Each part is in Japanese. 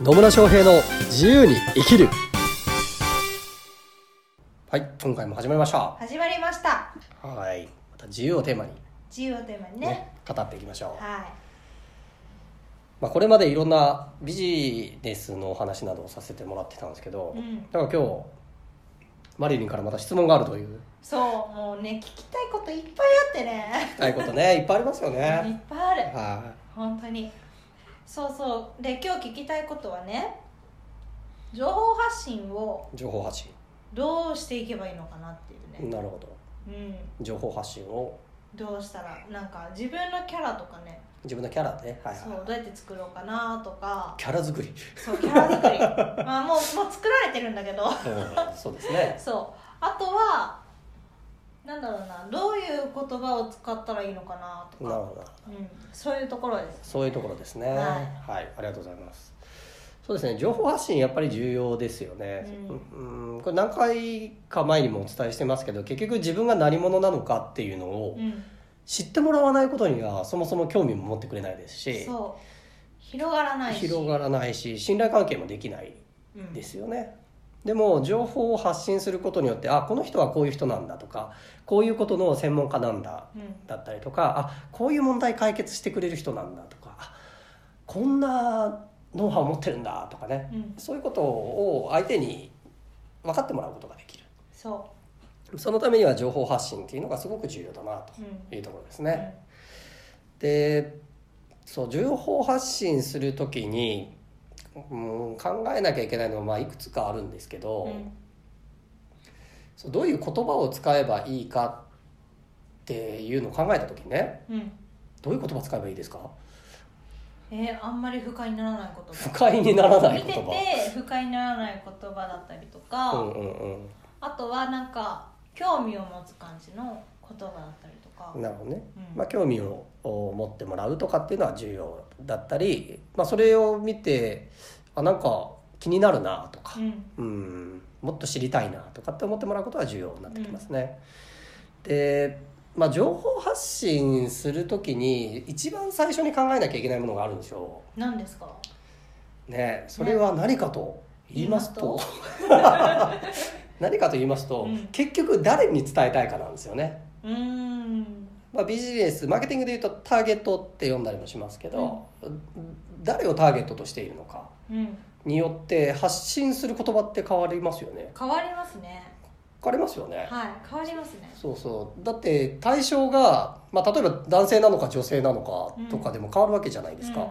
野村翔平の自由に生きる。はい今回も始まりました。始まりました。はいまた自由をテーマに。自由をテーマにね。ね語っていきましょう、はまあ、これまでいろんなビジネスのお話などをさせてもらってたんですけど、うん。だから今日マリリンからまた質問があるという。いそうもうね聞きたいこといっぱいあってね。聞きたいことねいっぱいありますよ いっねぱいある。は本当にそうそう。で今日聞きたいことはね情報発信をい情報発信。どうしていけばいいのかなっていうね。なるほど。うん。情報発信を。どうしたらなんか自分のキャラとかね。自分のキャラで、はいそうはい、どうやって作ろうかなとか。キャラ作り、そうキャラ作り。まあもうもう作られてるんだけど。うん、そうですね。そう。あとはなんだろうなどういう言葉を使ったらいいのかなとか、なるほど。うん、そういうところです。そういうところですね。はい。はい、ありがとうございます。そうですね、情報発信やっぱり重要ですよね。ううん、これ何回か前にもお伝えしてますけど、結局自分が何者なのかっていうのをうん。知ってもらわないことにはそもそも興味も持ってくれないですし、そう。広がらないし。広がらないし、信頼関係もできないうんですよね。でも情報を発信することによってあこの人はこういう人なんだとかこういうことの専門家なんだうん。だったりとかあこういう問題解決してくれる人なんだとかあこんなノウハウを持ってるんだとかね、うん。そういうことを相手に分かってもらうことができる。そそのためには情報発信っていうのがすごく重要だなというところですうん。ね。でそう情報発信する時に、うん、考えなきゃいけないのはまあいくつかあるんですけど、うん。そうどういう言葉を使えばいいかっていうのを考えた時にねうん。どういう言葉使えばいいですか？えーあんまり不快にならない言葉。不快にならない見てて言葉不快にならない言葉だったりとか、うんうんうん。あとはなんか興味を持つ感じの言葉だったりとか、なるほどね、うん。まあ、興味を持ってもらうとかっていうのは重要だったり、まあ、それを見てあなんか気になるなとか、うんうん、もっと知りたいなとかって思ってもらうことが重要になってきますね。で、まあ、情報発信する時に一番最初に考えなきゃいけないものがあるんでしょ何ですか？う。ね、それは何かと言いますと、何かと言いますと、うん結局誰に伝えたいかなんですよね。うーんまあ、ビジネスマーケティングでいうとターゲットって呼んだりもしますけど、誰をターゲットとしているのかうん。によって発信する言葉って変わりますよね。変わりますね。変わりますよね、はい変わりますね。そうそう。だって対象が、まあ、例えば男性なのか女性なのかとかでも変わるわけじゃないですか、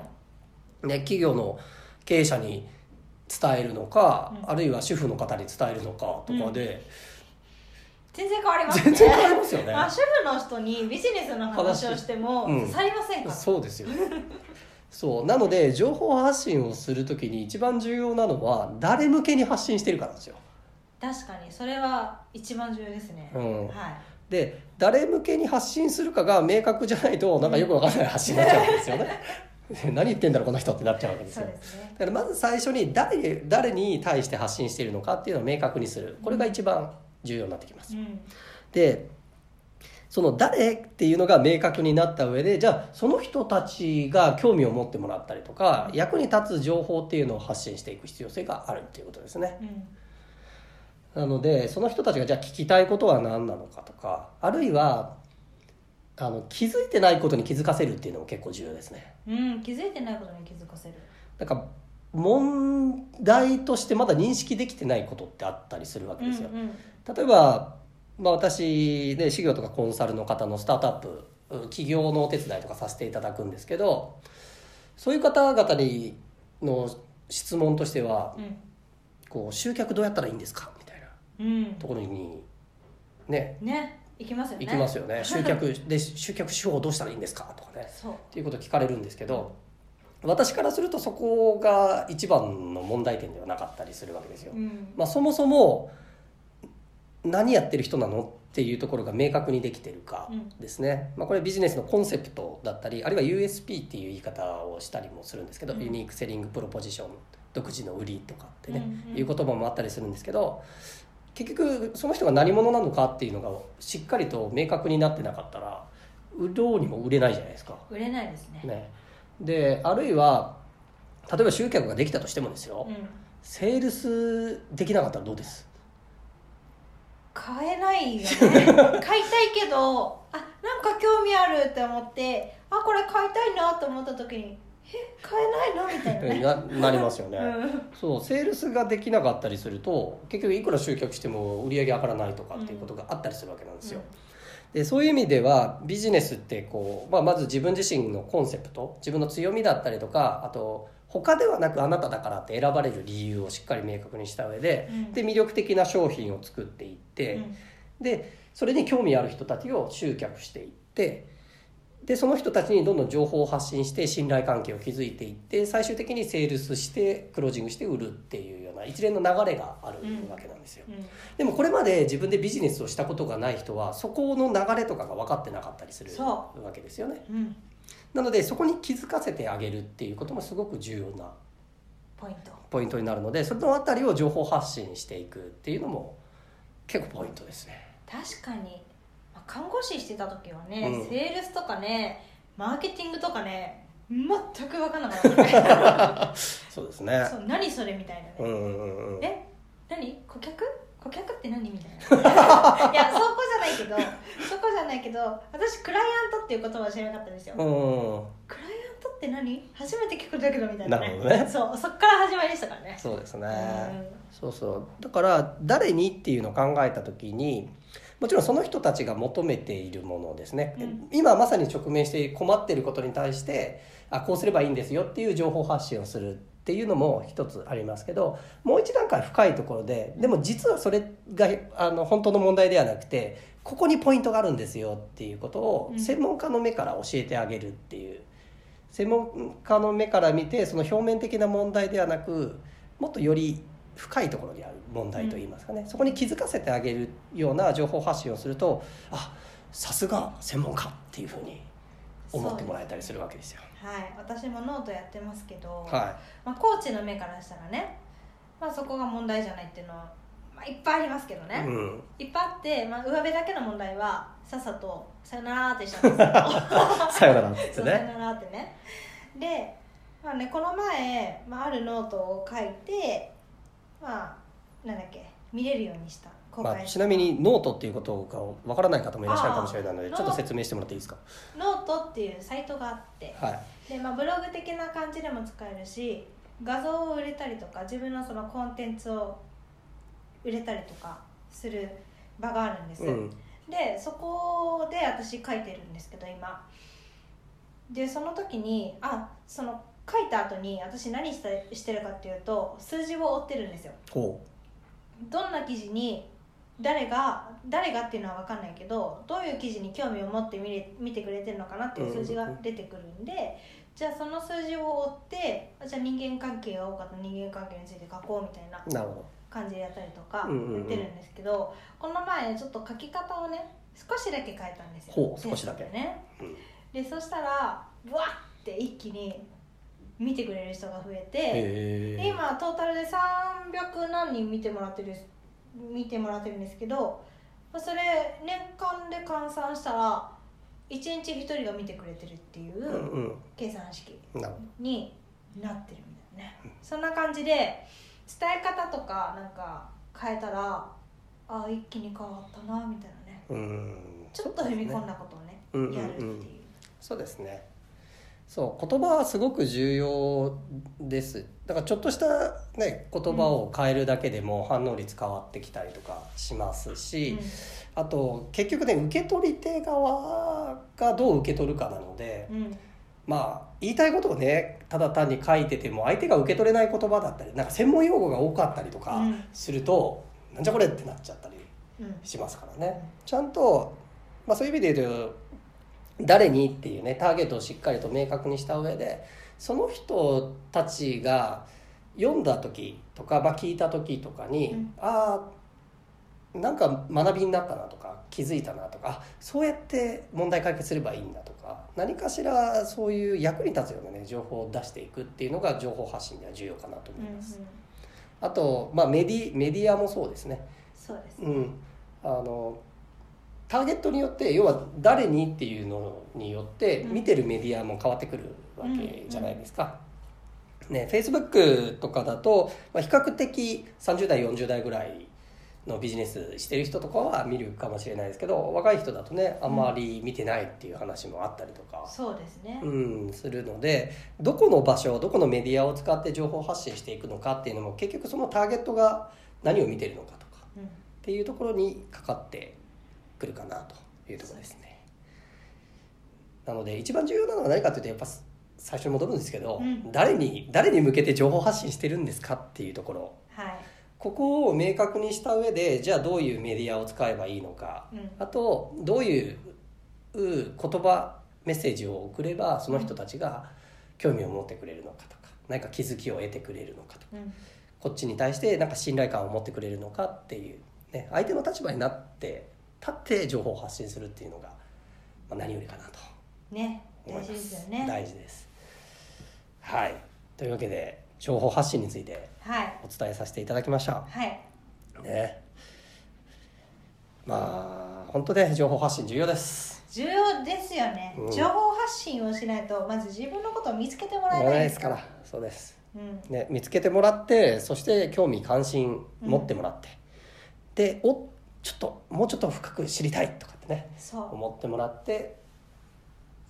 ね、企業の経営者に伝えるのか、うん。あるいは主婦の方に伝えるのかとかで、全然変わりますね。全然変わりますよね。まあ、主婦の人にビジネスの話をしてもうん。刺さりませんから、そうですよ。そう。なので情報発信をするときに一番重要なのは誰向けに発信してるかなんですよ、確かに。それは一番重要ですね、うん、はい。で誰向けに発信するかが明確じゃないとなんかよくわからない発信になっちゃうんですよね。何言ってんだろうこの人ってなっちゃうわけですよ。ですね。だからまず最初に誰誰に対して発信しているのかっていうのを明確にする。これが一番重要になってきます。うん。でその誰っていうのが明確になった上でじゃあその人たちが興味を持ってもらったりとか役に立つ情報っていうのを発信していく必要性があるっていうことですね。うん。なのでその人たちがじゃあ聞きたいことは何なのかとかあるいはあの気づいてないことに気づかせるっていうのも結構重要ですね。うん、気づいてないことに気づかせる。なんか問題としてまだ認識できてないことってあったりするわけですよ、うんうん。例えば、まあ、私で事業とかコンサルの方のスタートアップうん起業のお手伝いとかさせていただくんですけどそういう方々にの質問としてはこう集客どうやったらいいんですか？みたいなうん、うんところにね。ね。行きますよね。行きますよね。集客 で集客手法どうしたらいいんですか？とかね。そう。っていうことを聞かれるんですけど私からするとそこが一番の問題点ではなかったりするわけですよ。うん。まあ、そもそも何やってる人なのっていうところが明確にできてるかうん。ですね、まあ、これビジネスのコンセプトだったりあるいは USP っていう言い方をしたりもするんですけど、うん。ユニークセリングプロポジション独自の売りとかってね、うんうん。いう言葉もあったりするんですけど結局その人が何者なのかっていうのがしっかりと明確になってなかったら売ろうにも売れないじゃないですか。売れないですね。ね、であるいは例えば集客ができたとしてもですよ、うん。セールスできなかったらどうです？買えないよね。買いたいけどあなんか興味あるって思ってあこれ買いたいなと思った時にえ買えないの？みたいなね。ななりますよね、うん。そうセールスができなかったりすると結局いくら集客しても売り上げ上がらないとかっていうことがあったりするわけなんですよ、でそういう意味ではビジネスってこう、まあ、まず自分自身のコンセプト自分の強みだったりとかあと他ではなくあなただからって選ばれる理由をしっかり明確にした上で,、うん。で魅力的な商品を作っていって、うん。でそれに興味ある人たちを集客していってでその人たちにどんどん情報を発信して信頼関係を築いていって最終的にセールスしてクロージングして売るっていうような一連の流れがあるわけなんですよ。うんでもこれまで自分でビジネスをしたことがない人はそこの流れとかが分かってなかったりするそわけですよね。うんなのでそこに気づかせてあげるっていうこともすごく重要なポイントポイントになるのでそのあたりを情報発信していくっていうのも結構ポイントですね。確かに、まあ、看護師してた時はね、うん。セールスとかねマーケティングとかね全く分かんなかった。ね そうですね。そう何それみたいなね、うんうんうん。え？何？顧客？顧客って何みたいな。いやそこじゃないけどそこじゃないけど私クライアントっていう言葉は知らなかったんですよ、うん。クライアントって何？初めて聞くんだけどみたいなね。なるほどね。そうそっから始まりでしたからね。そうですね、うん。そうそう。だから誰にっていうのを考えた時にもちろんその人たちが求めているものですね、うん。今まさに直面して困っていることに対してあこうすればいいんですよっていう情報発信をするっていうのも一つありますけどもう一段階深いところででも実はそれがあの本当の問題ではなくてここにポイントがあるんですよっていうことをうん。専門家の目から教えてあげるっていう。専門家の目から見てその表面的な問題ではなくもっとより深いところにある問題といいますかね、そこに気づかせてあげるような情報発信をするとあさすが専門家っていうふうに思ってもらえたりするわけですよ。はい。私もノートやってますけど、はまあ、コーチの目からしたらね、まあ、そこが問題じゃないっていうのは、まあ、いっぱいありますけどい、ね、うん、いっぱいあって、まあ、上辺だけの問題はさっさと「さよなら」ってしたんですけど さよならってそうさよね。ならってね。で、まあね、この前、まあ、あるノートを書いてまあなんだっけ見れるようにした。公まあ、ちなみにノートっていうことがわからない方もいらっしゃるかもしれないのであーちょっと説明してもらっていいですか？ノートっていうサイトがあってはい、で、まあ、ブログ的な感じでも使えるし画像を売れたりとか自分のそのコンテンツを売れたりとかする場があるんです、うん。でそこで私書いてるんですけど今。でその時にあその書いた後に私何してしてるかっていうと数字を追ってるんですよ。ほどんな記事に誰が誰がっていうのは分かんないけどどういう記事に興味を持って見れ見てくれてるのかなっていう数字が出てくるんで、じゃあその数字を追ってあじゃあ人間関係が多かった人間関係について書こうみたいなうなるほ感じでやったりとかうんうんうん。やってるんですけど、この前ちょっと書き方をね少しだけ変えたんですよ。ほう少しだけ。ね。ど。うん。でそしたらブワッて一気に見てくれる人が増えて、へえ。で今トータルで300何人見てもらってる見てもらってるんですけどまあそれ年間で換算したら1日1人が見てくれてるっていううんうん計算式になってるみたいなねそんな感じで伝え方とかなんか変えたらあ一気に変わったなみたいなねど。うん。ちょっと踏み込んだことをねうんうんうんやるっていうそうですねそう言葉はすごく重要です。だからちょっとした、ね、言葉を変えるだけでも反応率変わってきたりとかしますし、あと結局ね受け取り手側がどう受け取るかなのでうん。うんまあ言いたいことをねただ単に書いてても相手が受け取れない言葉だったりなんか専門用語が多かったりとかうん。すると、なんじゃこれってなっちゃったりうん。しますからね。ちゃんと、まあ、そういう意味で言うと誰にっていうねターゲットをしっかりと明確にした上でその人たちが読んだ時とか、まあ、聞いた時とかに、うんああなんか学びになったなとか気づいたなとかあそうやって問題解決すればいいんだとか何かしらそういう役に立つようなね情報を出していくっていうのが情報発信では重要かなとうんうん思います。あと、まあ、メディメディアもそうですね。そうですうん、あのターゲットによって要は誰にっていうのによってうん。見てるメディアも変わってくるわけじゃないですか。ね、Facebook とかだと、まあ、比較的30代40代ぐらいのビジネスしてる人とかは見るかもしれないですけど若い人だとねあんまり見てないっていう話もあったりとか、そうですね。うん、するのでどこの場所どこのメディアを使って情報発信していくのかっていうのも結局そのターゲットが何を見てるのかとかうん。っていうところにかかってくるかなというところですね。なので一番重要なのは何かというとやっぱ最初に戻るんですけど、うん。誰に誰に向けて情報発信してるんですかっていうところ。はい。ここを明確にした上でじゃあどういうメディアを使えばいいのか、うん。あとどういうう言葉メッセージを送ればその人たちが興味を持ってくれるのかとか何か気づきを得てくれるのかとかうん。こっちに対してなんか信頼感を持ってくれるのかっていう、ね、相手の立場になって立って情報を発信するっていうのが、まあ、何よりかなとね大事思います。ですよね。大事です。はい。というわけで情報発信についてはい。お伝えさせていただきました。はい。ね。まあ本当ね情報発信重要です。重要ですよね、うん。情報発信をしないとまず自分のことを見つけてもらえないえですから。そうです、うん。ね、見つけてもらってそして興味関心持ってもらって、でおちょっともうちょっと深く知りたいとかってね思ってもらって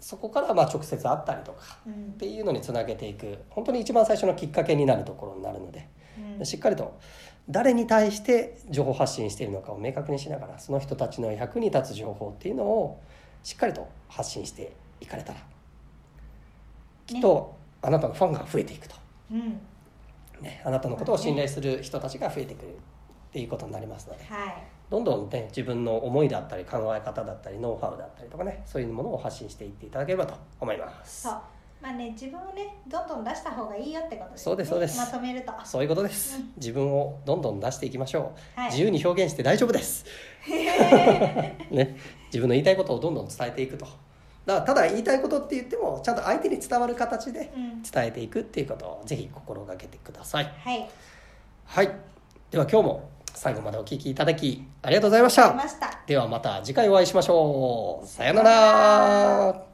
そこからまあ直接会ったりとかうん。っていうのにつなげていく。本当に一番最初のきっかけになるところになるので、うん。しっかりと誰に対して情報発信しているのかを明確にしながらその人たちの役に立つ情報っていうのをしっかりと発信していかれたらきっとあなたのファンが増えていくと、うん。ね、あなたのことを信頼する人たちが増えてくるっていうことになりますので。はいどんどんね自分の思いだったり考え方だったりノウハウだったりとかねそういうものを発信していっていただければと思います。そう。まあね自分をねどんどん出した方がいいよってことですね。そうですそうです。まとめると。そういうことです、うん。自分をどんどん出していきましょう、はい。自由に表現して大丈夫です。ね。自分の言いたいことをどんどん伝えていくと。だただ言いたいことって言ってもちゃんと相手に伝わる形でうん。伝えていくっていうことをぜひ心がけてください。はい。はい。では今日も最後までお聞きいただきありがとうございました。ました。ではまた次回お会いしましょう。さようなら